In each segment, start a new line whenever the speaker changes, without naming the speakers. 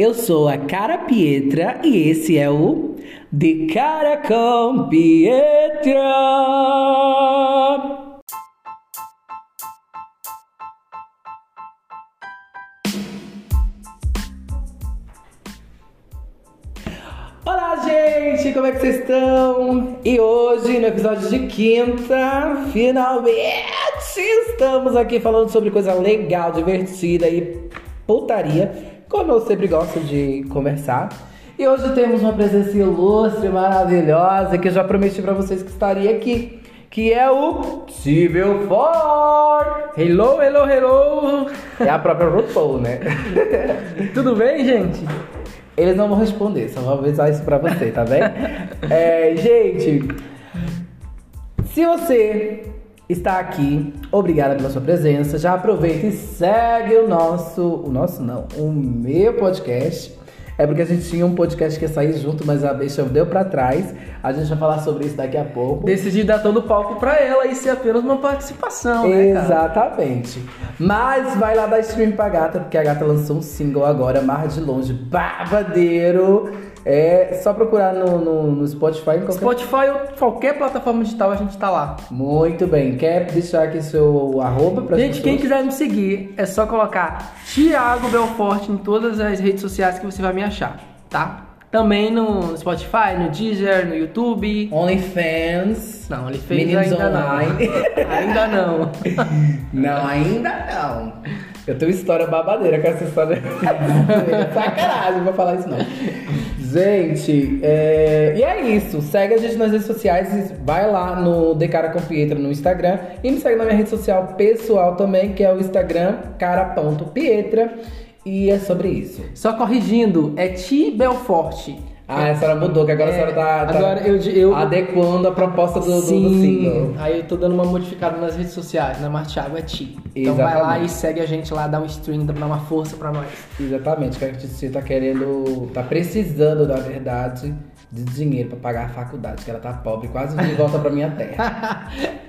Eu sou a Cara Pietra e esse é o De Cara com Pietra. Olá, gente! Como é que vocês estão? E hoje, no episódio de quinta, finalmente estamos aqui falando sobre coisa legal, divertida e putaria, como eu sempre gosto de conversar. E hoje temos uma presença ilustre, maravilhosa, que eu já prometi pra vocês que estaria aqui, que é o Civil Ford. Hello, hello, hello! É a própria RuPaul, né?
Tudo bem, gente?
Eles não vão responder, só vou avisar isso pra você, tá bem? É, gente, se você está aqui, obrigada pela sua presença. Já aproveita e segue o nosso, o nosso não, o meu podcast. É porque a gente tinha um podcast que ia sair junto, mas a bicha deu pra trás. A gente vai falar sobre isso daqui a pouco.
Decidi dar todo o palco pra ela e ser apenas uma participação, né, cara?
Exatamente. Mas vai lá dar stream pra gata, porque a gata lançou um single agora, Mar de Longe, babadeiro. É só procurar no, no, no Spotify. Em qualquer...
Spotify ou qualquer plataforma digital a gente tá lá.
Muito bem. Quer deixar aqui seu arroba pra
Gente, quem quiser me seguir, é só colocar Thiago Belforte em todas as redes sociais que você vai me achar, tá? Também no Spotify, no Deezer, no YouTube.
OnlyFans.
Não, OnlyFans
Meninos
ainda
online.
não. ainda não.
Não, ainda não. Eu tenho história babadeira com essa história. Sacanagem, não vou falar isso não. Gente, é... e é isso. Segue a gente nas redes sociais. Vai lá no Decara com Pietra no Instagram. E me segue na minha rede social pessoal também, que é o Instagram cara.pietra. E é sobre isso.
Só corrigindo, é Ti Belforte.
Ah, a senhora mudou, que agora a senhora tá, tá
Agora eu, eu
adequando a proposta do, do, do
Sim,
single.
aí eu tô dando uma modificada nas redes sociais, na Martiago é Ti. Então vai lá e segue a gente lá, dá um stream, dá uma força pra nós.
Exatamente, que a gente tá querendo, tá precisando, na verdade, de dinheiro pra pagar a faculdade, que ela tá pobre, quase de volta pra minha terra.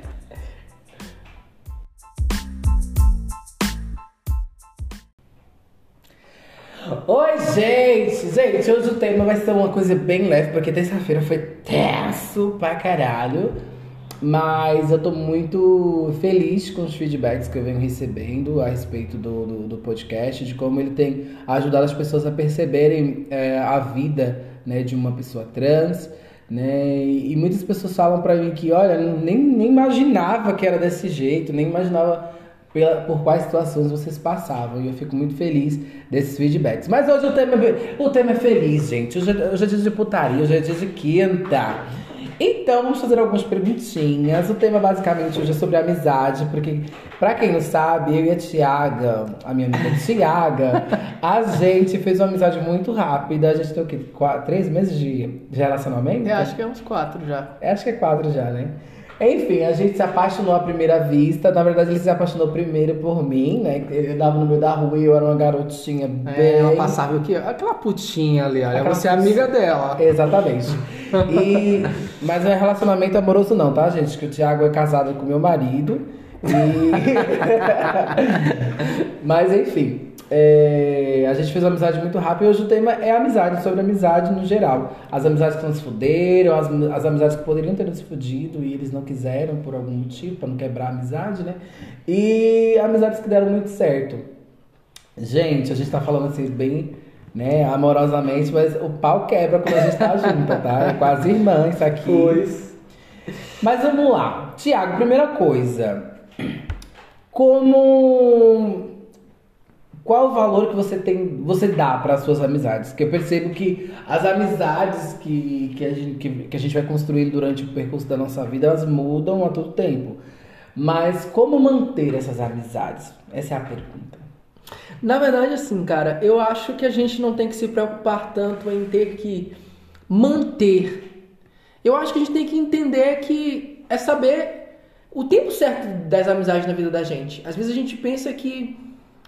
Oi, gente! Gente, hoje o tema vai ser uma coisa bem leve, porque terça-feira foi tenso pra caralho. Mas eu tô muito feliz com os feedbacks que eu venho recebendo a respeito do, do, do podcast, de como ele tem ajudado as pessoas a perceberem é, a vida né, de uma pessoa trans. Né? E muitas pessoas falam pra mim que, olha, nem, nem imaginava que era desse jeito, nem imaginava pela, por quais situações vocês passavam. E eu fico muito feliz desses feedbacks. Mas hoje o tema, é- o tema é feliz, gente. Hoje, é- hoje é dia de putaria, hoje é dia de quinta. Então, vamos fazer algumas perguntinhas. O tema basicamente hoje é sobre amizade, porque, pra quem não sabe, eu e a Tiaga, a minha amiga Tiaga, a gente fez uma amizade muito rápida. A gente tem o quê? Quatro, três meses de, de relacionamento?
Eu acho que é uns quatro já.
Acho que é quatro já, né? Enfim, a gente se apaixonou à primeira vista. Na verdade, ele se apaixonou primeiro por mim, né? Ele andava no meio da rua e eu era uma garotinha bem.
É, ela passava o quê? Aquela putinha ali, olha.
Aquela
Você é amiga dela.
Exatamente. E... Mas não é relacionamento amoroso, não, tá, gente? Que o Thiago é casado com meu marido. E... Mas enfim. É, A gente fez uma amizade muito rápida e hoje o tema é amizade, sobre amizade no geral. As amizades que não se fuderam, as, as amizades que poderiam ter se fudido e eles não quiseram por algum motivo, pra não quebrar a amizade, né? E amizades que deram muito certo. Gente, a gente tá falando assim bem, né, amorosamente, mas o pau quebra quando a gente tá junto, tá? É quase irmã isso aqui. Mas vamos lá. Tiago, primeira coisa. Como qual o valor que você tem, você dá para as suas amizades? Que eu percebo que as amizades que, que, a gente, que, que a gente vai construindo durante o percurso da nossa vida, elas mudam a todo tempo. Mas como manter essas amizades? Essa é a pergunta.
Na verdade, assim, cara, eu acho que a gente não tem que se preocupar tanto em ter que manter. Eu acho que a gente tem que entender que é saber o tempo certo das amizades na vida da gente. Às vezes a gente pensa que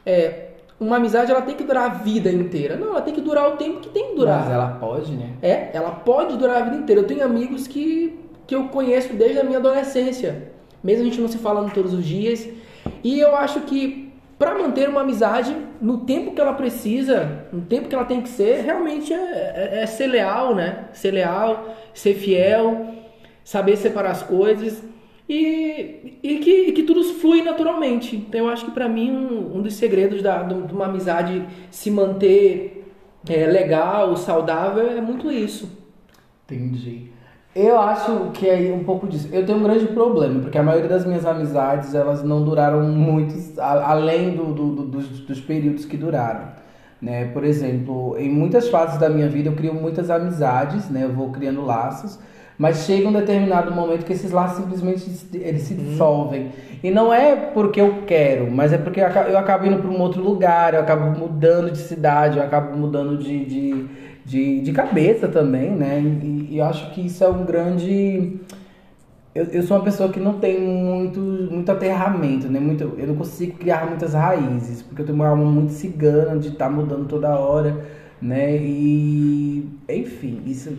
é, uma amizade ela tem que durar a vida inteira. Não, ela tem que durar o tempo que tem que durar.
Mas ela pode, né?
É, ela pode durar a vida inteira. Eu tenho amigos que, que eu conheço desde a minha adolescência. Mesmo a gente não se falando todos os dias. E eu acho que para manter uma amizade no tempo que ela precisa, no tempo que ela tem que ser, realmente é, é, é ser leal, né? Ser leal, ser fiel, saber separar as coisas e, e, que, e que tudo flui naturalmente. Então eu acho que para mim um, um, dos segredos da, de uma amizade se manter é, legal, saudável, é muito isso.
Entendi. Eu acho que é um pouco disso. Eu tenho um grande problema, porque a maioria das minhas amizades, elas não duraram muito, além do, do, do dos, dos períodos que duraram. Né? Por exemplo, em muitas fases da minha vida eu crio muitas amizades, né? Eu vou criando laços, mas chega um determinado momento que esses laços simplesmente eles se dissolvem. E não é porque eu quero, mas é porque eu acabo indo para um outro lugar, eu acabo mudando de cidade, eu acabo mudando de, de de, de cabeça também, né? E, e eu acho que isso é um grande. Eu, eu sou uma pessoa que não tem muito, muito aterramento, né? Muito, eu não consigo criar muitas raízes, porque eu tenho uma alma muito cigana de estar tá mudando toda hora, né? E, enfim, isso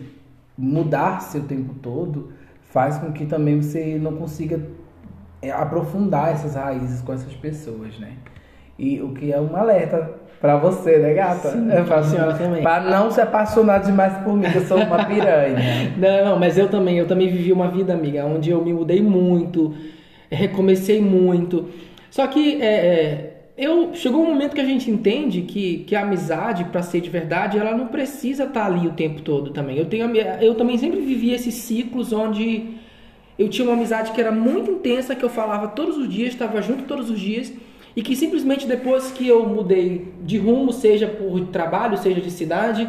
mudar-se o tempo todo faz com que também você não consiga é, aprofundar essas raízes com essas pessoas, né? E o que é um alerta Pra você, né, gata?
Sim, é, pra senhora também.
Pra não se apaixonar demais por mim, que eu sou uma piranha.
não, mas eu também, eu também vivi uma vida, amiga, onde eu me mudei muito, recomecei muito. Só que é, é, eu chegou um momento que a gente entende que, que a amizade, para ser de verdade, ela não precisa estar tá ali o tempo todo também. Eu, tenho, eu também sempre vivi esses ciclos onde eu tinha uma amizade que era muito intensa, que eu falava todos os dias, estava junto todos os dias e que simplesmente depois que eu mudei de rumo, seja por trabalho, seja de cidade,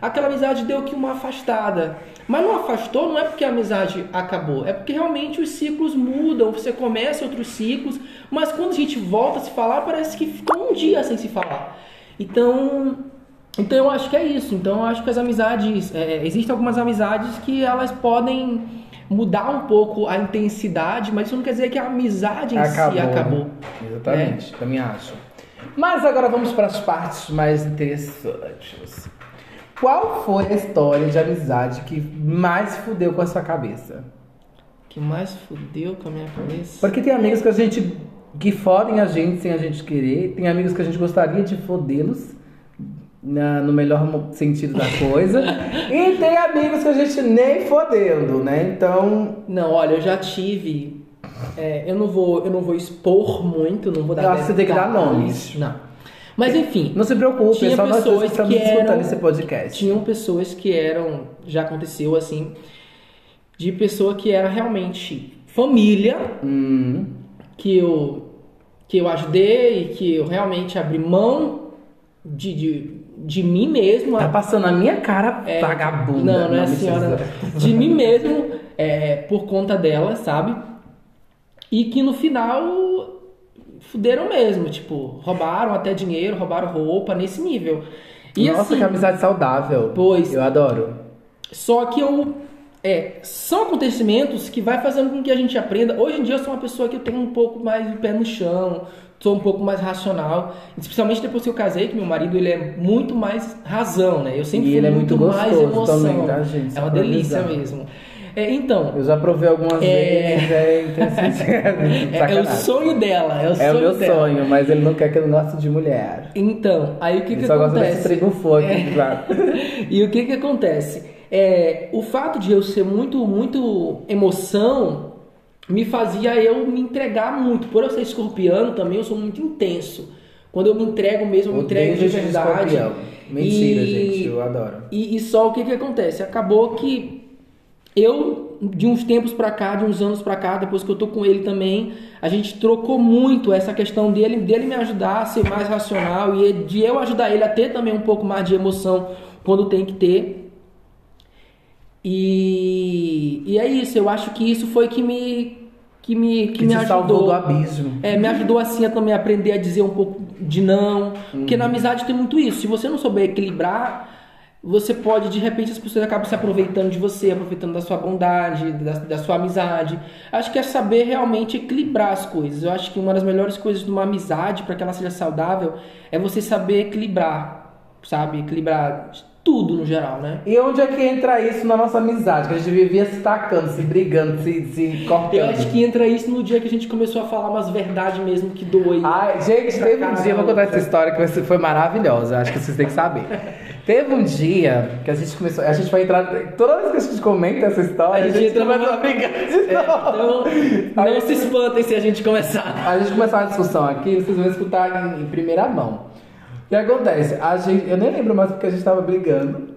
aquela amizade deu que uma afastada. Mas não afastou não é porque a amizade acabou, é porque realmente os ciclos mudam, você começa outros ciclos, mas quando a gente volta a se falar, parece que ficou um dia sem se falar. Então, então eu acho que é isso. Então eu acho que as amizades, é, existem algumas amizades que elas podem mudar um pouco a intensidade, mas isso não quer dizer que a amizade em acabou, si acabou.
Exatamente, é. também acho. Mas agora vamos para as partes mais interessantes. Qual foi a história de amizade que mais fudeu com a sua cabeça?
Que mais fudeu com a minha cabeça?
Porque tem amigos que a gente que fodem a gente sem a gente querer, tem amigos que a gente gostaria de fodê-los na, no melhor sentido da coisa. e tem amigos que a gente nem fodendo, né? Então.
Não, olha, eu já tive. É, eu, não vou, eu não vou expor muito, não vou dar.
Eu acho que você tem que dar nomes.
Não. Mas enfim.
Não se preocupe, tinha só pessoas nós que eram, esse podcast.
Tinham pessoas que eram. Já aconteceu assim. De pessoa que era realmente família.
Hum.
Que eu. Que eu ajudei, que eu realmente abri mão de, de de mim mesmo.
Tá passando a minha cara é, vagabunda.
Não, não é a senhora. De mim mesmo, é, por conta dela, sabe? E que no final fuderam mesmo, tipo, roubaram até dinheiro, roubaram roupa, nesse nível.
E Nossa, assim, que amizade saudável.
Pois.
Eu adoro.
Só que eu. É, são acontecimentos que vai fazendo com que a gente aprenda. Hoje em dia eu sou uma pessoa que eu tenho um pouco mais de pé no chão, sou um pouco mais racional, especialmente depois que eu casei, que meu marido ele é muito mais razão, né? Eu sempre e fui
ele
muito,
é muito
mais emoção.
Também, tá, gente?
É uma delícia mesmo. É, então.
Eu já provei algumas é... vezes, é interessante.
é, é, o sonho dela, é o sonho
É o meu
dela.
sonho, mas ele não quer que eu goste de mulher.
Então, aí o que
ele
que
só
acontece?
Gosta de fogo,
é...
claro.
e o que que acontece? É, o fato de eu ser muito, muito emoção me fazia eu me entregar muito. Por eu ser escorpiano também, eu sou muito intenso. Quando eu me entrego mesmo, eu me entrego de verdade.
Mentira, e, gente, eu adoro.
E, e, só o que que acontece? Acabou que eu, de uns tempos pra cá, de uns anos pra cá, depois que eu tô com ele também, a gente trocou muito essa questão dele, dele me ajudar a ser mais racional e de eu ajudar ele a ter também um pouco mais de emoção quando tem que ter. E, e é isso, eu acho que isso foi que me que me que, que me ajudou
do abismo.
É, me ajudou assim a também aprender a dizer um pouco de não, uhum. porque na amizade tem muito isso. Se você não souber equilibrar, você pode de repente as pessoas acabam se aproveitando de você, aproveitando da sua bondade, da, da sua amizade. Acho que é saber realmente equilibrar as coisas. Eu acho que uma das melhores coisas de uma amizade para que ela seja saudável é você saber equilibrar, sabe? Equilibrar tudo no geral, né?
E onde é que entra isso na nossa amizade? Que a gente vivia se tacando, se brigando, se, se cortando.
Eu acho que entra isso no dia que a gente começou a falar umas verdades mesmo que doem.
Ai, gente, teve um dia, vou contar essa história que foi maravilhosa, acho que vocês têm que saber. Teve um dia que a gente começou, a gente vai entrar, toda vez que a gente comenta essa história,
A gente entra
começa
numa-
a brigar de
É, então, não se espantem se a gente começar.
A gente começar uma discussão aqui, vocês vão escutar em, em primeira mão. O que acontece? A gente, eu nem lembro mais porque a gente tava brigando.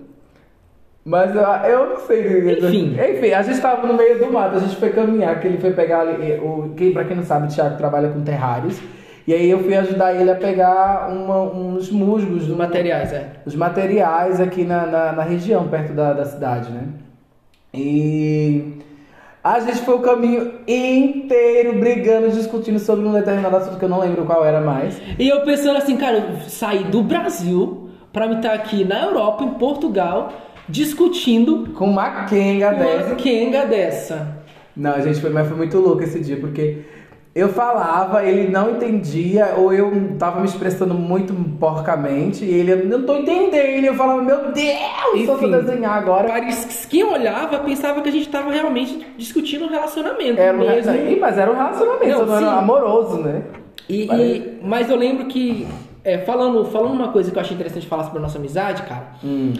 Mas eu, eu não sei.
Enfim.
Enfim, a gente tava no meio do mato, a gente foi caminhar, que ele foi pegar ali, o. Quem, pra quem não sabe, o Thiago trabalha com terrários. E aí eu fui ajudar ele a pegar uma- uns musgos
Os materiais, é.
os materiais aqui na, na, na região, perto da, da cidade, né? E a gente foi o caminho inteiro brigando, discutindo sobre um determinado assunto que eu não lembro qual era mais.
E eu pensando assim, cara, eu saí do Brasil pra me estar aqui na Europa, em Portugal, discutindo
Com uma quenga
uma
dessa.
quenga dessa.
Não, gente, foi, mas foi muito louco esse dia, porque eu falava, ele não entendia, ou eu tava me expressando muito porcamente, e ele, eu não tô entendendo. E eu falava, meu Deus, só se eu
Enfim.
desenhar agora.
Paris, quem olhava pensava que a gente tava realmente discutindo um relacionamento
Era um,
mesmo.
Ih, mas era um relacionamento,
Não,
não, era
sim.
amoroso, né?
E, e- mas eu lembro que, é, falando, falando uma coisa que eu achei interessante falar sobre a nossa amizade, cara,
Hum.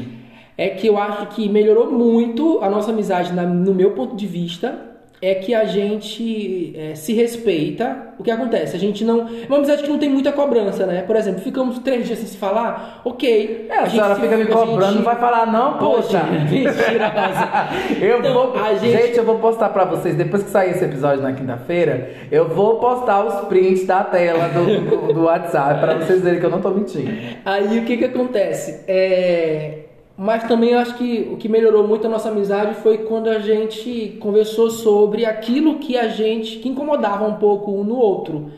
é que eu acho que melhorou muito a nossa amizade na- no meu ponto de vista. É que a gente é, se respeita. O que acontece? A gente não. É uma amizade que não tem muita cobrança, né? Por exemplo, ficamos três dias sem se falar, ok.
É, a,
gente
senhora
se-
fica me
a
cobrando,
gente-
não vai falar não, poxa.
Mentira, mas.
Eu
Então,
vou,
a
gente...
gente-
eu vou postar pra vocês, depois que sair esse episódio na quinta-feira, eu vou postar os prints da tela do, do, do WhatsApp pra vocês verem que eu não tô mentindo.
Aí o que que acontece? É... Mas também eu acho que o que melhorou muito a nossa amizade foi quando a gente conversou sobre aquilo que a gente que incomodava um pouco um no outro,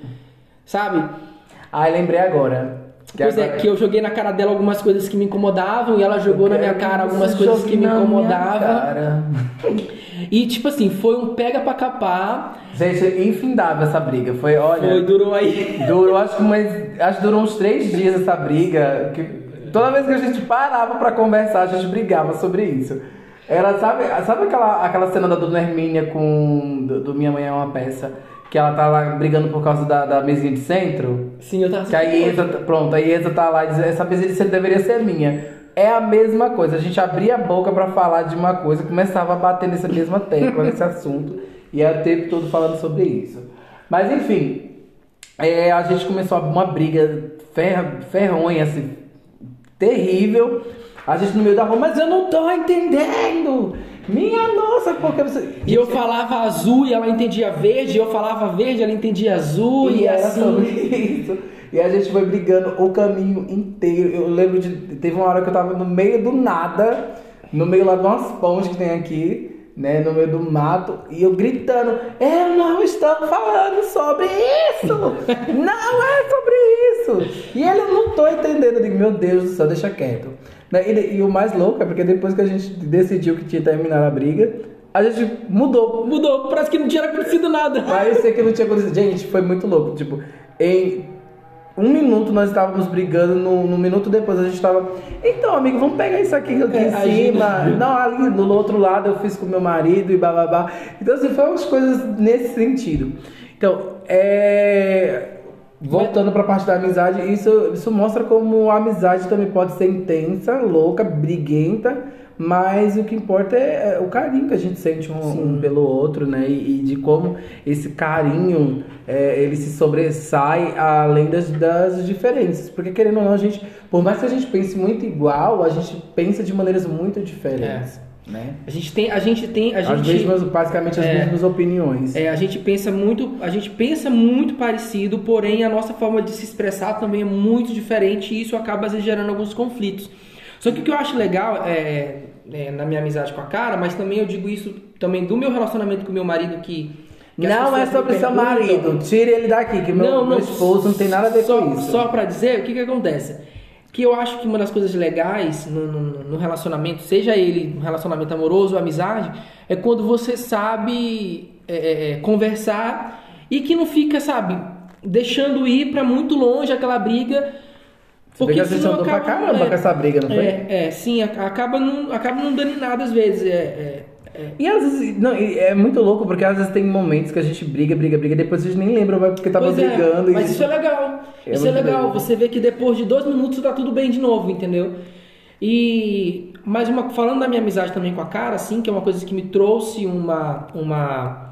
sabe?
Ai, lembrei agora. Que
pois
agora-
é, que eu joguei na cara dela algumas coisas que me incomodavam e ela jogou na minha cara algumas coisas que me incomodavam. E tipo assim, foi um pega pra capar.
Gente, é infindável essa briga. Foi, olha.
Foi, durou aí.
Durou, acho que, mais, acho que durou uns três dias essa briga. Que toda vez que a gente parava pra conversar, a gente brigava sobre isso. Era, sabe, sabe aquela, aquela cena da Dona Hermínia com. Do, do Minha Mãe é uma peça? Que ela tá lá brigando por causa da, da mesinha de centro?
Sim, eu tava
Que a Iesa, pronto, a Iesa tá lá e diz, essa mesinha de centro deveria ser minha. É a mesma coisa, a gente abria a boca pra falar de uma coisa, começava a bater nessa mesma tecla, nesse assunto, e era o tempo todo falando sobre isso. Mas enfim, é, a gente começou uma briga fer, ferronha, assim, terrível. A gente no meio da rua, mas eu não tô entendendo! Minha nossa, porque você.
E eu falava azul e ela entendia verde, eu falava verde, ela entendia azul e,
E
assim.
sobre isso. E a gente foi brigando o caminho inteiro. Eu lembro de. Teve uma hora que eu tava no meio do nada, no meio lá de umas pontes que tem aqui, né? No meio do mato, e eu gritando: Eu não estou falando sobre isso! Não é sobre isso! E ele eu não tô entendendo. Eu digo: Meu Deus do céu, deixa quieto. Né, E, e o mais louco é porque depois que a gente decidiu que tinha terminado a briga, a gente mudou.
Mudou, parece que não tinha acontecido nada.
Parecia que não tinha acontecido. Gente, foi muito louco. Tipo, em um minuto nós estávamos brigando, no, no minuto depois a gente estava. Então, amigo, vamos pegar isso aqui, aqui
É,
em
a
cima. Não, ali no outro lado eu fiz com meu marido e bababá. Então, assim, foi umas coisas nesse sentido. Então, é. Voltando pra parte da amizade, isso, isso mostra como a amizade também pode ser intensa, louca, briguenta, mas o que importa é é o carinho que a gente sente um, um pelo outro, né? E, e de como esse carinho é, ele se sobressai além das, das diferenças. Porque querendo ou não, a gente, por mais que a gente pense muito igual, a gente pensa de maneiras muito diferentes. Né?
A gente tem, a gente tem, a
As
gente
mesmas, basicamente as
É.
mesmas opiniões.
É, a gente pensa muito, a gente pensa muito parecido, porém a nossa forma de se expressar também é muito diferente e isso acaba gerando alguns conflitos. Só que o que eu acho legal é, é, na minha amizade com a cara, mas também eu digo isso também do meu relacionamento com meu marido que,
Não é sobre seu marido. Tire ele daqui, que meu, meu esposo não tem nada a ver
só,
com isso.
Só pra dizer, o que que acontece? Que eu acho que uma das coisas legais no, no, no relacionamento, seja ele um relacionamento amoroso ou amizade, é quando você sabe é, é, é, conversar e que não fica, sabe, deixando ir pra muito longe aquela briga
Você vê que a
senão
gente andou pra
acaba-
caramba
é,
com essa briga, não foi?
É, é, sim, acaba não, acaba não dando em nada às vezes. É, é, é.
E às vezes, não, é muito louco porque às vezes tem momentos que a gente briga, briga, briga, depois a gente nem lembra mais porque tava
é,
brigando.
mas
e...
isso é legal.
É
isso é legal. Você vê que depois de dois minutos tá tudo bem de novo, entendeu? E mas uma, falando da minha amizade também com a cara, assim, que é uma coisa que me trouxe uma uma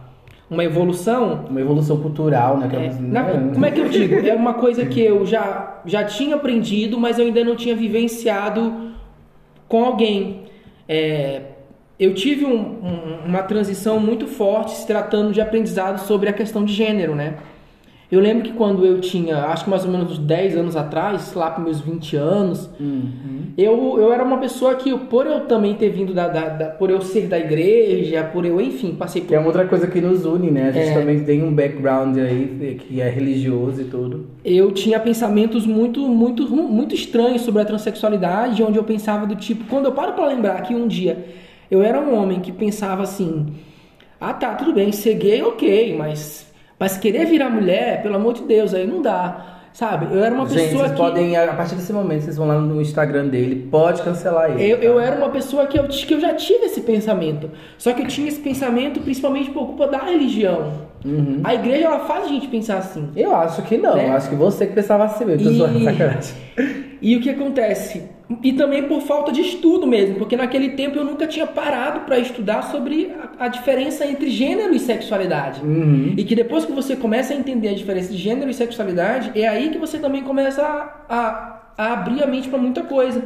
uma evolução.
Uma evolução cultural, né?
É,
é-
na-
né?
como é que eu digo? É uma coisa que eu já, já tinha aprendido, mas eu ainda não tinha vivenciado com alguém. É, eu tive um- um- uma transição muito forte se tratando de aprendizado sobre a questão de gênero, né? Eu lembro que quando eu tinha, acho que mais ou menos uns 10 anos atrás, lá para meus 20 anos,
Uhum.
eu, eu era uma pessoa que, por eu também ter vindo da, da- da- por eu ser da igreja, por eu, enfim, passei por
Que é uma outra coisa que nos une, né? A gente
É.
também tem um background aí que é religioso e tudo.
eu tinha pensamentos muito, muito, muito estranhos sobre a transexualidade, onde eu pensava do tipo, quando eu paro para lembrar que um dia eu era um homem que pensava assim, ah tá, tudo bem, ser gay, ok, mas, mas querer virar mulher, pelo amor de Deus, aí não dá, sabe? Eu era uma
gente,
pessoa
vocês
que...
podem, a partir desse momento, vocês vão lá no Instagram dele, pode cancelar ele.
Eu,
tá?
eu era uma pessoa que eu, que eu já tive esse pensamento. Só que eu tinha esse pensamento principalmente por culpa da religião.
Uhum.
A igreja ela faz a gente pensar assim.
Eu acho que não,
Né?
eu acho que você que pensava assim mesmo,
E-. E o que acontece? E também por falta de estudo mesmo, porque naquele tempo eu nunca tinha parado para estudar sobre a, a diferença entre gênero e sexualidade.
Uhum.
E que depois que você começa a entender a diferença de gênero e sexualidade, é aí que você também começa a, a- a abrir a mente para muita coisa.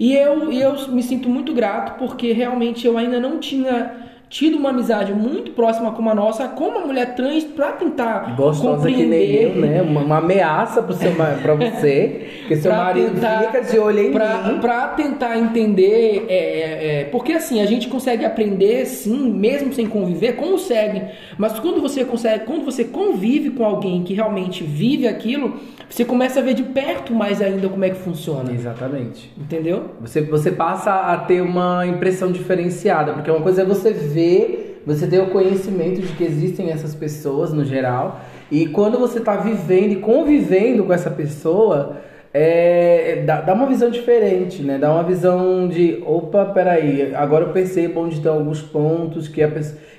E eu, e eu me sinto muito grato porque realmente eu ainda não tinha tido uma amizade muito próxima como a nossa com uma mulher trans para tentar
Gostosa que nem
compreender
eu, né? Uma, uma ameaça pro seu, ma- pra você, que seu marido
tentar-
fica de olho em
pra,
mim.
pra tentar entender, é, é, é, porque assim, a gente consegue aprender sim, mesmo sem conviver, consegue, mas quando você consegue, quando você convive com alguém que realmente vive aquilo, você começa a ver de perto mais ainda como é que funciona,
Exatamente.
entendeu?
Você, você passa a ter uma impressão diferenciada, porque uma coisa é você ver, você ter o conhecimento de que existem essas pessoas no geral, e quando você está vivendo e convivendo com essa pessoa, é, dá, dá uma visão diferente, né? Dá uma visão de, opa, peraí, agora eu percebo onde estão alguns pontos que a,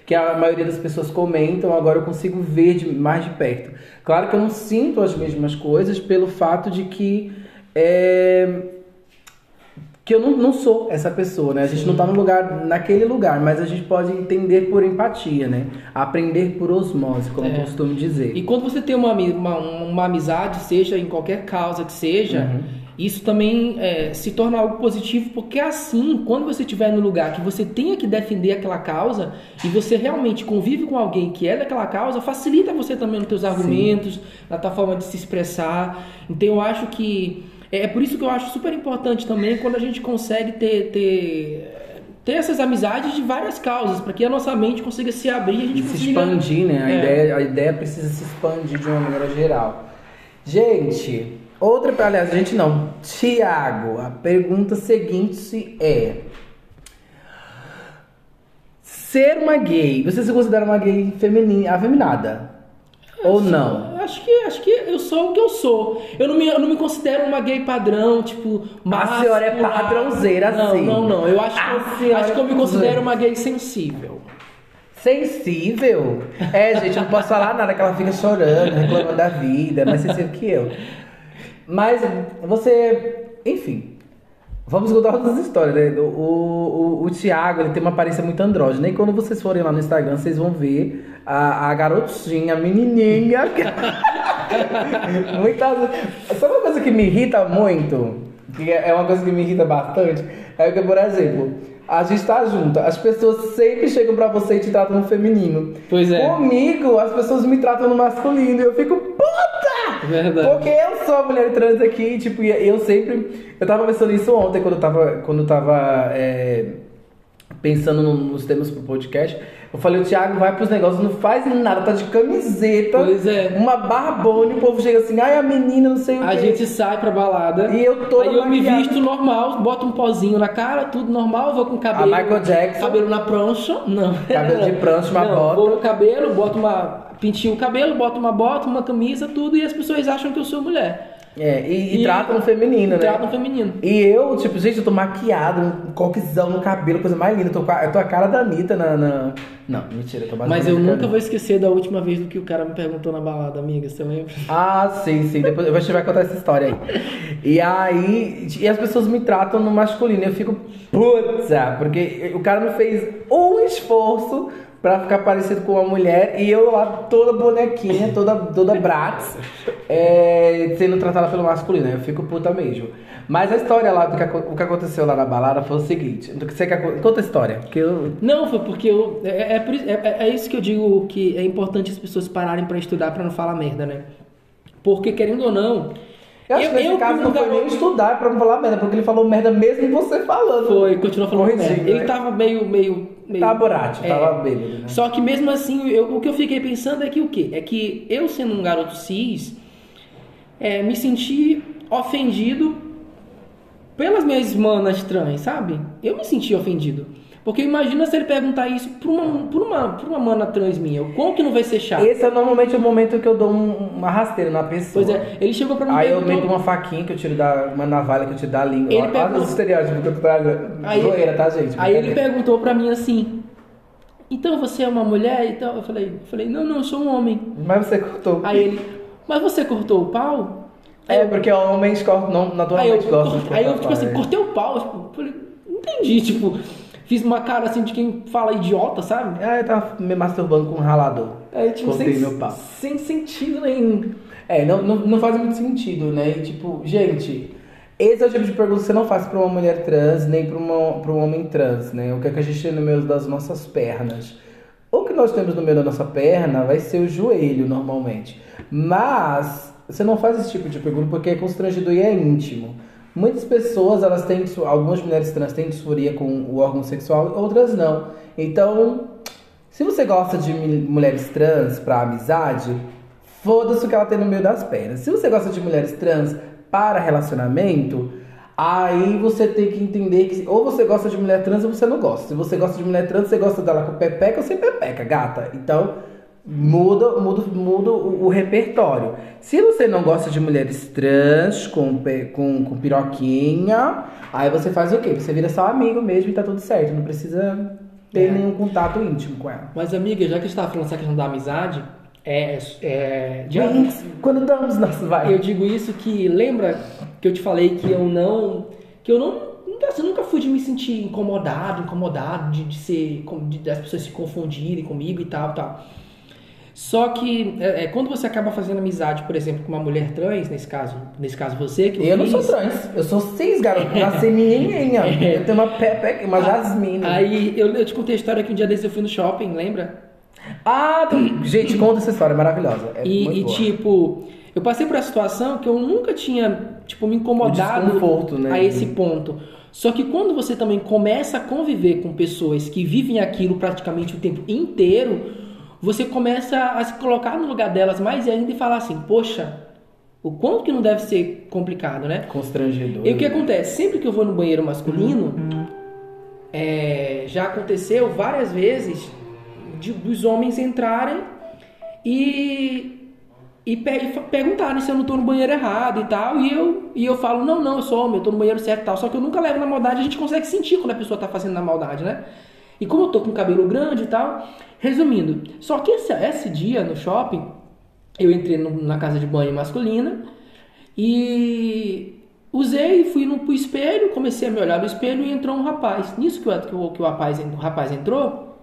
que a maioria das pessoas comentam, agora eu consigo ver de, mais de perto. Claro que eu não sinto as mesmas coisas pelo fato de que é, que eu não, não sou essa pessoa, né? A gente não tá no lugar, naquele lugar, mas a gente pode entender por empatia, né? Aprender por osmose, como
É.
eu costumo dizer.
E quando você tem uma, uma, uma amizade, seja em qualquer causa que seja,
Uhum.
isso também é, se torna algo positivo, porque assim, quando você estiver no lugar que você tenha que defender aquela causa e você realmente convive com alguém que é daquela causa, facilita você também nos teus argumentos, na tua forma de se expressar. Então eu acho que é é por isso que eu acho super importante também quando a gente consegue ter, ter ter essas amizades de várias causas, para que a nossa mente consiga se abrir e a gente
E se
consiga
expandir, né? A,
É.
ideia, a ideia precisa se expandir de uma maneira geral. Gente, outra, aliás, gente não. Tiago, a pergunta seguinte é: Ser uma gay, você se considera uma gay feminina, afeminada? Ou não?
Acho que, acho que eu sou o que eu sou. Eu não me, eu não me considero uma gay padrão, tipo,
A senhora é padrãozeira,
não,
sim.
Não, não, Eu acho, que, eu, acho que eu me
é
considero uma gay sensível.
Sensível? É, gente, eu não posso falar nada que ela fica chorando, reclamando da vida, mais sensível que eu. Mas você, enfim, vamos contar outras histórias, né? O, o, o, Thiago, ele tem uma aparência muito andrógena, e quando vocês forem lá no Instagram, vocês vão ver a, a garotinha, a menininha. Muitas... Sabe uma coisa que me irrita muito? Que é uma coisa que me irrita bastante? É que, por exemplo, a gente tá junto, as pessoas sempre chegam pra você e te tratam no feminino.
Pois é.
Comigo, as pessoas me tratam no masculino e eu fico, puta!
Verdade.
Porque eu sou a mulher trans aqui, tipo, e eu sempre. Eu tava pensando nisso ontem quando eu tava. Quando eu tava é, pensando no- nos temas pro podcast. Eu falei, o Thiago vai pros negócios, não faz nada, tá de camiseta,
Pois é.
uma barbona, e o povo chega assim, ai a menina, não sei o
A
quê.
gente sai pra balada.
E eu tô
Aí eu me visto normal, boto um pozinho na cara, tudo normal, vou com cabelo.
A Michael Jackson.
Cabelo na prancha. Não.
Cabelo de prancha, uma
Não,
bota.
Vou no cabelo, boto uma. Pintinho o cabelo, boto uma bota, uma camisa, tudo, e as pessoas acham que eu sou mulher.
É, e, e, tratam feminino, né?
Tratam feminino.
E eu, tipo, gente, eu tô maquiado, um coquezão no cabelo, coisa mais linda. Eu tô, com a- eu tô a cara da Anitta na. na- Não, mentira, eu tô mais
Mas eu nunca vou esquecer da última vez do que o cara me perguntou na balada, amiga. Você lembra?
Ah, sim, sim. Depois a gente vai contar essa história aí. E aí, e as pessoas me tratam no masculino. Eu fico, putz, ah, porque o cara não fez um esforço pra ficar parecido com uma mulher e eu lá toda bonequinha, toda, toda Bratz, é, sendo tratada pelo masculino. Eu fico puta mesmo. Mas a história lá do que, o que aconteceu lá na balada foi o seguinte: do que você quer, conta a história. Que eu,
Não, foi porque eu, é, é, isso- é, é- é isso que eu digo que é importante as pessoas pararem pra estudar pra não falar merda, né? Porque querendo ou não,
eu acho que nesse caso não foi nem estudar pra não falar merda, porque ele falou merda mesmo você falando.
Foi, continuou falando
Corrigindo,
merda. Ele
né?
tava meio, meio, meio
Tava borracho,
É.
tava bêbado, né?
Só que mesmo assim, eu- o que eu fiquei pensando é que o quê? É que eu sendo um garoto cis, é, me senti ofendido pelas minhas manas trans, sabe? Eu me senti ofendido. Porque imagina se ele perguntar isso pra uma, pra uma, pra uma mana trans minha. O quão que não vai ser chato?
Esse é normalmente o momento que eu dou um- uma rasteira na pessoa.
Pois é, ele chegou pra mim e
Aí eu
perguntou-
meto uma faquinha que eu tiro da. Uma navalha que eu tiro da língua.
Ele
Olha
pegou-
os estereótipos que eu trazendo.
Aí-
Zoeira, tá, gente?
Aí ele perguntou pra mim assim: Então você é uma mulher? Então eu falei, eu falei, não, não, eu sou um homem.
Mas você cortou.
Aí ele, mas você cortou o pau? Aí
É,
eu-
porque homens cortam, não,
Aí eu,
naturalmente gostam de
cort- aí eu
cortar
tipo assim, cortei o pau, tipo, falei, entendi, tipo, fiz uma cara assim de quem fala idiota, sabe?
Ah, eu tava me masturbando com um ralador.
Aí, tipo, sem,
meu pau.
sem sentido nenhum.
É, não, não, não faz muito sentido, né? E, tipo, gente, esse é o tipo de pergunta que você não faz pra uma mulher trans, nem pra um homem trans, né? O que, é que a gente tem no meio das nossas pernas? O que nós temos no meio da nossa perna vai ser o joelho, normalmente. Mas você não faz esse tipo de pergunta porque é constrangedor e é íntimo. Muitas pessoas, elas têm, algumas mulheres trans têm disforia com o órgão sexual, outras não. Então, se você gosta de mulheres trans pra amizade, foda-se o que ela tem no meio das pernas. Se você gosta de mulheres trans para relacionamento, aí você tem que entender que ou você gosta de mulher trans ou você não gosta. Se você gosta de mulher trans, você gosta dela com pepeca ou sem pepeca, gata. Então, muda, muda, muda o, o repertório. Se você não gosta de mulheres trans com, com, com piroquinha, aí você faz o quê? Você vira só amigo mesmo e tá tudo certo. Não precisa ter
É.
nenhum contato íntimo com ela.
Mas, amiga, já que a gente tava falando essa questão da amizade, é. é de-
Wings, quando damos nosso vai.
eu digo isso que lembra que eu te falei que eu não. Que eu não. nunca- assim, Eu nunca fui de me sentir incomodado, incomodado, de, de ser. de, das pessoas se confundirem comigo e tal, tal. Só que é, é, quando você acaba fazendo amizade, por exemplo, com uma mulher trans, nesse caso, nesse caso você, que
Eu não sou
fiz,
trans, eu sou cis, garoto. Nasci menininha. Eu tenho uma Pepe, uma Jasmine.
Aí eu, eu te contei a história que um dia desses eu fui no shopping, lembra?
Ah, gente, conta essa história, é maravilhosa. É
e, e, tipo, eu passei por uma situação que eu nunca tinha, tipo, me incomodado
né?
a esse ponto. Só que quando você também começa a conviver com pessoas que vivem aquilo praticamente o tempo inteiro, você começa a se colocar no lugar delas mais ainda e falar assim, poxa, o quanto que não deve ser complicado, né?
Constrangedor.
E o que acontece? Sempre que eu vou no banheiro masculino,
Uhum.
é, já aconteceu várias vezes de- dos homens entrarem e, e, pe- e perguntarem se eu não tô no banheiro errado e tal. E eu, e eu falo, não, não, eu sou homem, eu tô no banheiro certo e tal. Só que eu nunca levo na maldade, a gente consegue sentir quando a pessoa tá fazendo na maldade, né? E como eu tô com cabelo grande e tal, resumindo, só que esse, esse dia no shopping, eu entrei no- na casa de banho masculina e usei, fui no pro espelho, comecei a me olhar no espelho e entrou um rapaz. Nisso que o, que o, que o rapaz, o rapaz entrou,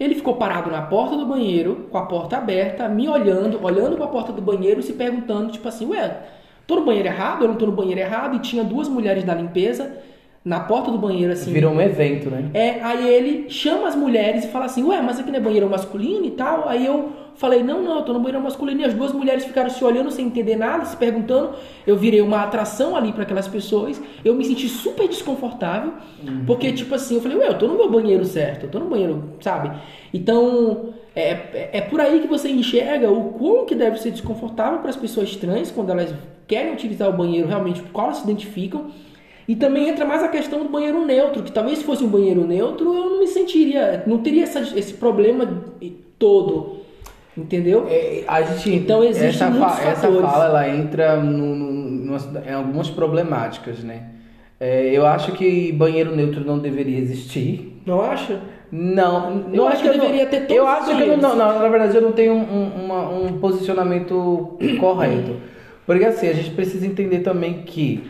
ele ficou parado na porta do banheiro, com a porta aberta, me olhando, olhando para a porta do banheiro e se perguntando, tipo assim, ué, tô no banheiro errado? Eu não tô no banheiro errado? E tinha duas mulheres da limpeza na porta do banheiro, assim.
Virou um evento, né?
É, aí ele chama as mulheres e fala assim, ué, mas aqui não é banheiro masculino e tal? Aí eu falei, não, não, eu tô no banheiro masculino. E as duas mulheres ficaram se olhando sem entender nada, se perguntando. Eu virei uma atração ali para aquelas pessoas. Eu me senti super desconfortável, porque, tipo assim, eu falei, ué, eu tô no meu banheiro certo, eu tô no banheiro, sabe? Então, é, é, é por aí que você enxerga o quão que deve ser desconfortável para as pessoas trans quando elas querem utilizar o banheiro realmente, com qual elas se identificam. E também entra mais a questão do banheiro neutro, que talvez se fosse um banheiro neutro eu não me sentiria, não teria essa- esse problema todo. Entendeu?
É, a gente,
Então, existem
essa,
muitos
fa- essa fala ela entra no, no- numas- em algumas problemáticas, né? É, eu acho que banheiro neutro não deveria existir.
Não acha?
Não, não
Eu acho que deveria
não,
ter todos
Eu acho que eu não, não, não, na verdade eu não tenho um, um- uma- um posicionamento correto. Porque assim, a gente precisa entender também que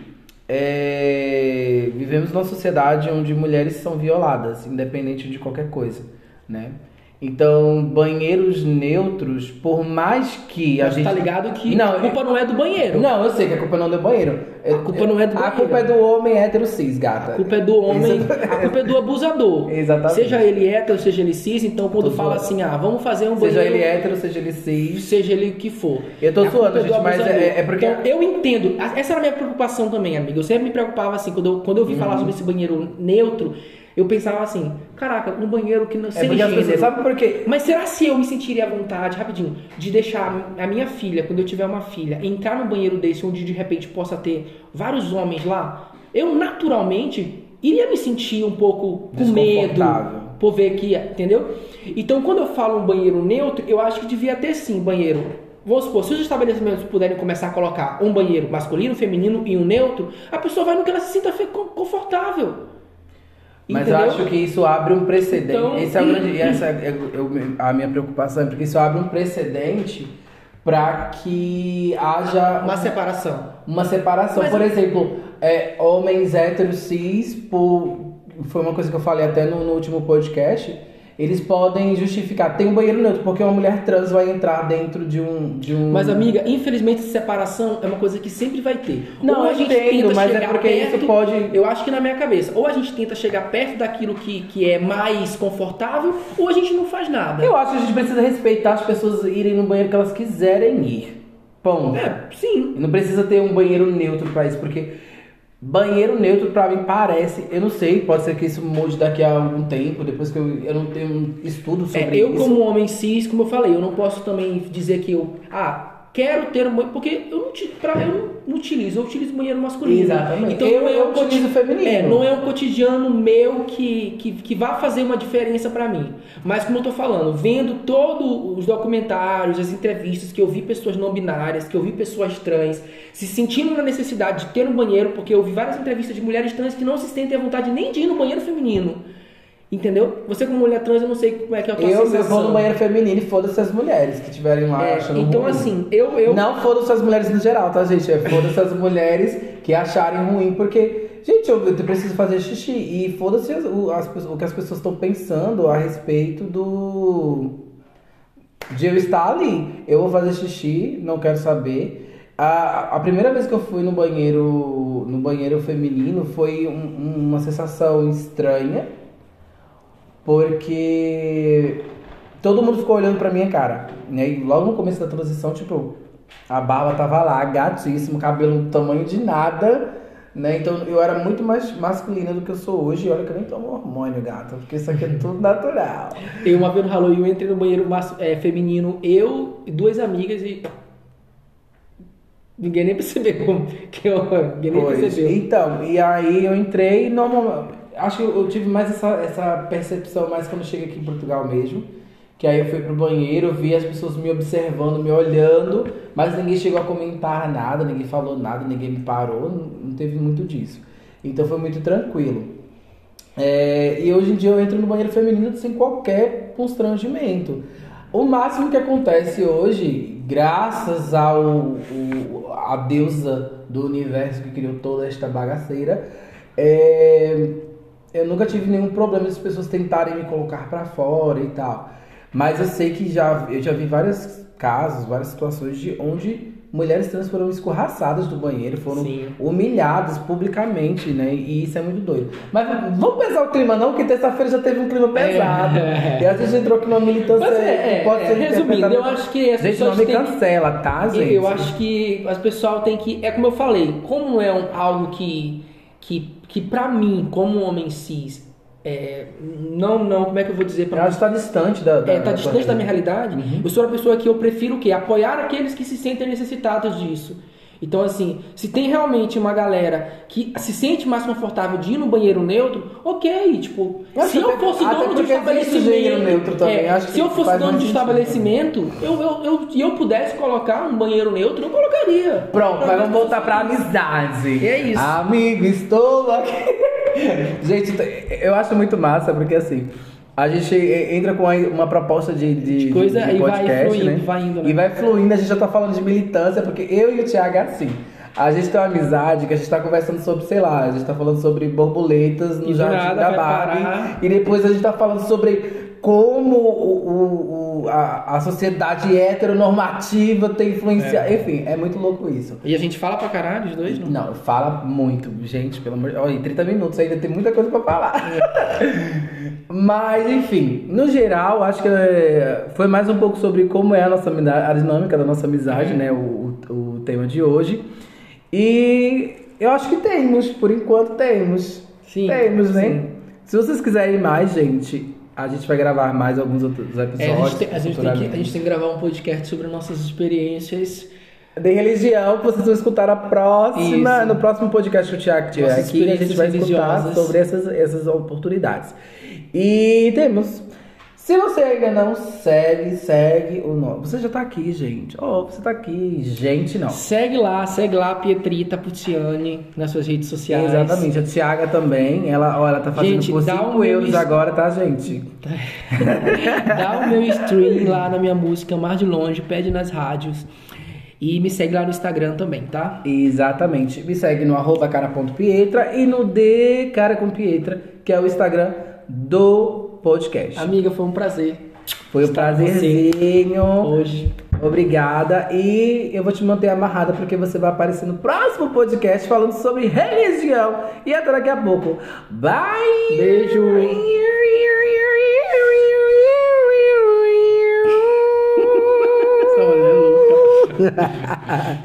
é, vivemos numa sociedade onde mulheres são violadas, independente de qualquer coisa, né? Então, banheiros neutros, por mais que a
Mas
gente
tá ligado que
Não,
a culpa não é do banheiro.
não, eu sei que a culpa não é do banheiro.
A culpa não é do
A
banheiro.
culpa é do homem hétero cis, gata.
A culpa é do homem,
Exata-
a culpa é do abusador.
Exatamente.
Seja ele hétero, seja ele cis, então quando
Tô
fala
zoando.
assim, ah, vamos fazer um
Seja
banheiro.
ele hétero, seja ele cis.
Seja ele o que for.
Eu tô
A
zoando,
é
gente, mas é- é porque-
Então, eu entendo. Essa era a minha preocupação também, amiga. Eu sempre me preocupava assim, quando eu, quando eu vi
Uhum.
falar sobre esse banheiro neutro, eu pensava assim, caraca, um banheiro que não
É
sem
as pessoas,
gênero.
sabe por quê?
Mas será se eu me sentiria à vontade, rapidinho, de deixar a minha filha, quando eu tiver uma filha, entrar num banheiro desse onde de repente possa ter vários homens lá? Eu naturalmente iria me sentir um pouco com medo por ver que, entendeu? Então quando eu falo um banheiro neutro, eu acho que devia ter sim banheiro. Vamos supor, se os estabelecimentos puderem começar a colocar um banheiro masculino, feminino e um neutro, a pessoa vai no que ela se sinta confortável.
Mas
Entendeu?
eu acho que isso abre um precedente.
Então-
Esse é o grande, e essa é eu- a minha preocupação, é porque isso abre um precedente para que haja
Uma separação.
uma separação.
Mas-
Por exemplo, é, homens héteros cis, por, foi uma coisa que eu falei até no, no último podcast, eles podem justificar. Tem um banheiro neutro, porque uma mulher trans vai entrar dentro de um. De um...
Mas, amiga, infelizmente separação é uma coisa que sempre vai ter.
Não,
Ou a gente
entendo,
tenta
mas é
chegar
porque isso pode-
Eu acho que na minha cabeça, ou a gente tenta chegar perto daquilo que, que é mais confortável, ou a gente não faz nada.
Eu acho que a gente precisa respeitar as pessoas irem no banheiro que elas quiserem ir. Ponto.
É, sim.
Não precisa ter um banheiro neutro pra isso, porque banheiro neutro pra mim parece, eu não sei, pode ser que isso mude daqui a algum tempo, depois que eu, eu não tenho um estudo
É,
sobre
eu
isso.
como homem cis, como eu falei, eu não posso também dizer que eu, ah, quero ter um banheiro, porque eu não, pra, eu não utilizo, eu utilizo banheiro masculino.
Exatamente.
Então
Eu-
não é um
utilizo feminino.
É, não é um cotidiano meu que, que, que vá fazer uma diferença pra mim. Mas como eu tô falando, vendo todos os documentários, as entrevistas que eu vi pessoas não binárias, que eu vi pessoas trans, se sentindo na necessidade de ter um banheiro, porque eu vi várias entrevistas de mulheres trans que não se sentem à vontade nem de ir no banheiro feminino. Entendeu? Você como mulher trans, eu não sei como é que é a tua
Eu, eu
sensação.
vou no banheiro feminino e foda-se as mulheres que estiverem lá
É,
achando
então
ruim.
assim, eu, eu
Não foda-se as mulheres no geral, tá, gente? É foda-se as mulheres que acharem ruim, porque, gente, eu, eu preciso fazer xixi. E foda-se as- o, o que as pessoas estão pensando a respeito do. de eu estar ali. Eu vou fazer xixi, não quero saber. A, a primeira vez que eu fui no banheiro no banheiro feminino foi um- uma sensação estranha, porque todo mundo ficou olhando pra minha cara. Né? E logo no começo da transição, tipo, a barba tava lá, gatíssimo, cabelo do tamanho de nada. Né? Então eu era muito mais masculina do que eu sou hoje. E olha que eu nem tomo hormônio, gata, porque isso aqui é tudo natural.
Eu uma vez no Halloween, eu entrei no banheiro mas- é, feminino, eu e duas amigas e. Ninguém nem percebeu que eu. Ninguém nem
Pois.
percebeu.
Então, e aí eu entrei normal. Acho que eu tive mais essa, essa percepção mais quando cheguei aqui em Portugal mesmo. Que aí eu fui pro banheiro, vi as pessoas me observando, me olhando, mas ninguém chegou a comentar nada, ninguém falou nada, ninguém me parou, não, teve muito disso. Então foi muito tranquilo. É, e hoje em dia eu entro no banheiro feminino sem qualquer constrangimento. O máximo que acontece hoje, graças ao o- a deusa do universo que criou toda esta bagaceira, é, eu nunca tive nenhum problema de as pessoas tentarem me colocar pra fora e tal. Mas eu sei que já eu já vi vários casos, várias situações de onde mulheres trans foram escorraçadas do banheiro, foram
Sim.
humilhadas publicamente, né? E isso é muito doido. Mas vamos pesar o clima não, porque terça-feira já teve um clima pesado.
É.
E a gente entrou aqui numa militância
Mas é,
que pode
é,
ser
resumindo,
interpretada-
eu acho que as
Gente,
pessoas
não me
têm que-
cancela, tá, gente?
Eu acho que as pessoas têm que. É como eu falei, como não é um, algo que, que, que pra mim, como homem cis, é, não, não, como é que eu vou dizer
Eu
pra
acho que tá distante da. da
é, tá distante da minha
realidade.
realidade,
Uhum.
eu sou uma pessoa que eu prefiro o quê? Apoiar aqueles que se sentem necessitados disso. Então, assim, se tem realmente uma galera que se sente mais confortável de ir no banheiro neutro, ok. Tipo, se eu fosse
até
dono de estabelecimento.
neutro também,
é, se eu fosse dono de
sentido.
estabelecimento, eu, eu, eu, e eu pudesse colocar um banheiro neutro, eu colocaria.
Pronto, mas vamos voltar pra amizade.
É isso.
Amigo, estou aqui. gente, eu acho muito massa, porque assim, a gente entra com uma proposta de, de,
De coisa
de
e vai
podcast,
fluindo,
né?
vai indo, né?
E vai fluindo, a gente já tá falando de militância, porque eu e o Thiago é assim. A gente tem uma amizade que a gente tá conversando sobre, sei lá, a gente tá falando sobre borboletas no
E
jardim
nada
da Barbie.
parar.
E depois a gente tá falando sobre como o, o- a, a sociedade heteronormativa tem influenciado. Enfim, é muito louco isso.
E a gente fala pra caralho, os dois, não?
Não, fala muito, gente, pelo amor de Olha, em 30 minutos ainda tem muita coisa pra falar. Mas, enfim, no geral, acho que é, foi mais um pouco sobre como é a nossa a dinâmica da nossa amizade, né? O, o, o tema de hoje. E eu acho que temos, por enquanto temos.
Sim,
Temos, né?
sim.
Se vocês quiserem mais, gente, a gente vai gravar mais alguns outros episódios.
É, a, gente tem, a, gente tem que, a gente tem que gravar um podcast sobre nossas experiências.
De religião, que vocês vão escutar a próxima,
Isso.
no próximo podcast que o Thiago tiver
Nossas
aqui, a gente vai escutar sobre essas, essas oportunidades. E temos. Se você ainda não segue, segue o nome. Você já tá aqui, gente. Oh, você tá aqui. Gente, não.
Segue lá, segue lá a Pietrita Pucciani nas suas redes sociais.
Exatamente. A Tiaga também. Ela, ó, ela tá fazendo
Gente,
por
dá
5
um
euros
mis-
agora, tá, gente?
Dá o meu stream lá na minha música Mar de Longe, pede nas rádios. E me segue lá no Instagram também, tá?
Exatamente. Me segue no arroba cara.pietra e no de cara com Pietra, que é o Instagram do podcast.
Amiga, foi um prazer
Foi um prazerzinho.
hoje.
Obrigada. E eu vou te manter amarrada porque você vai aparecer no próximo podcast falando sobre religião. E até daqui a pouco. Bye!
Beijo.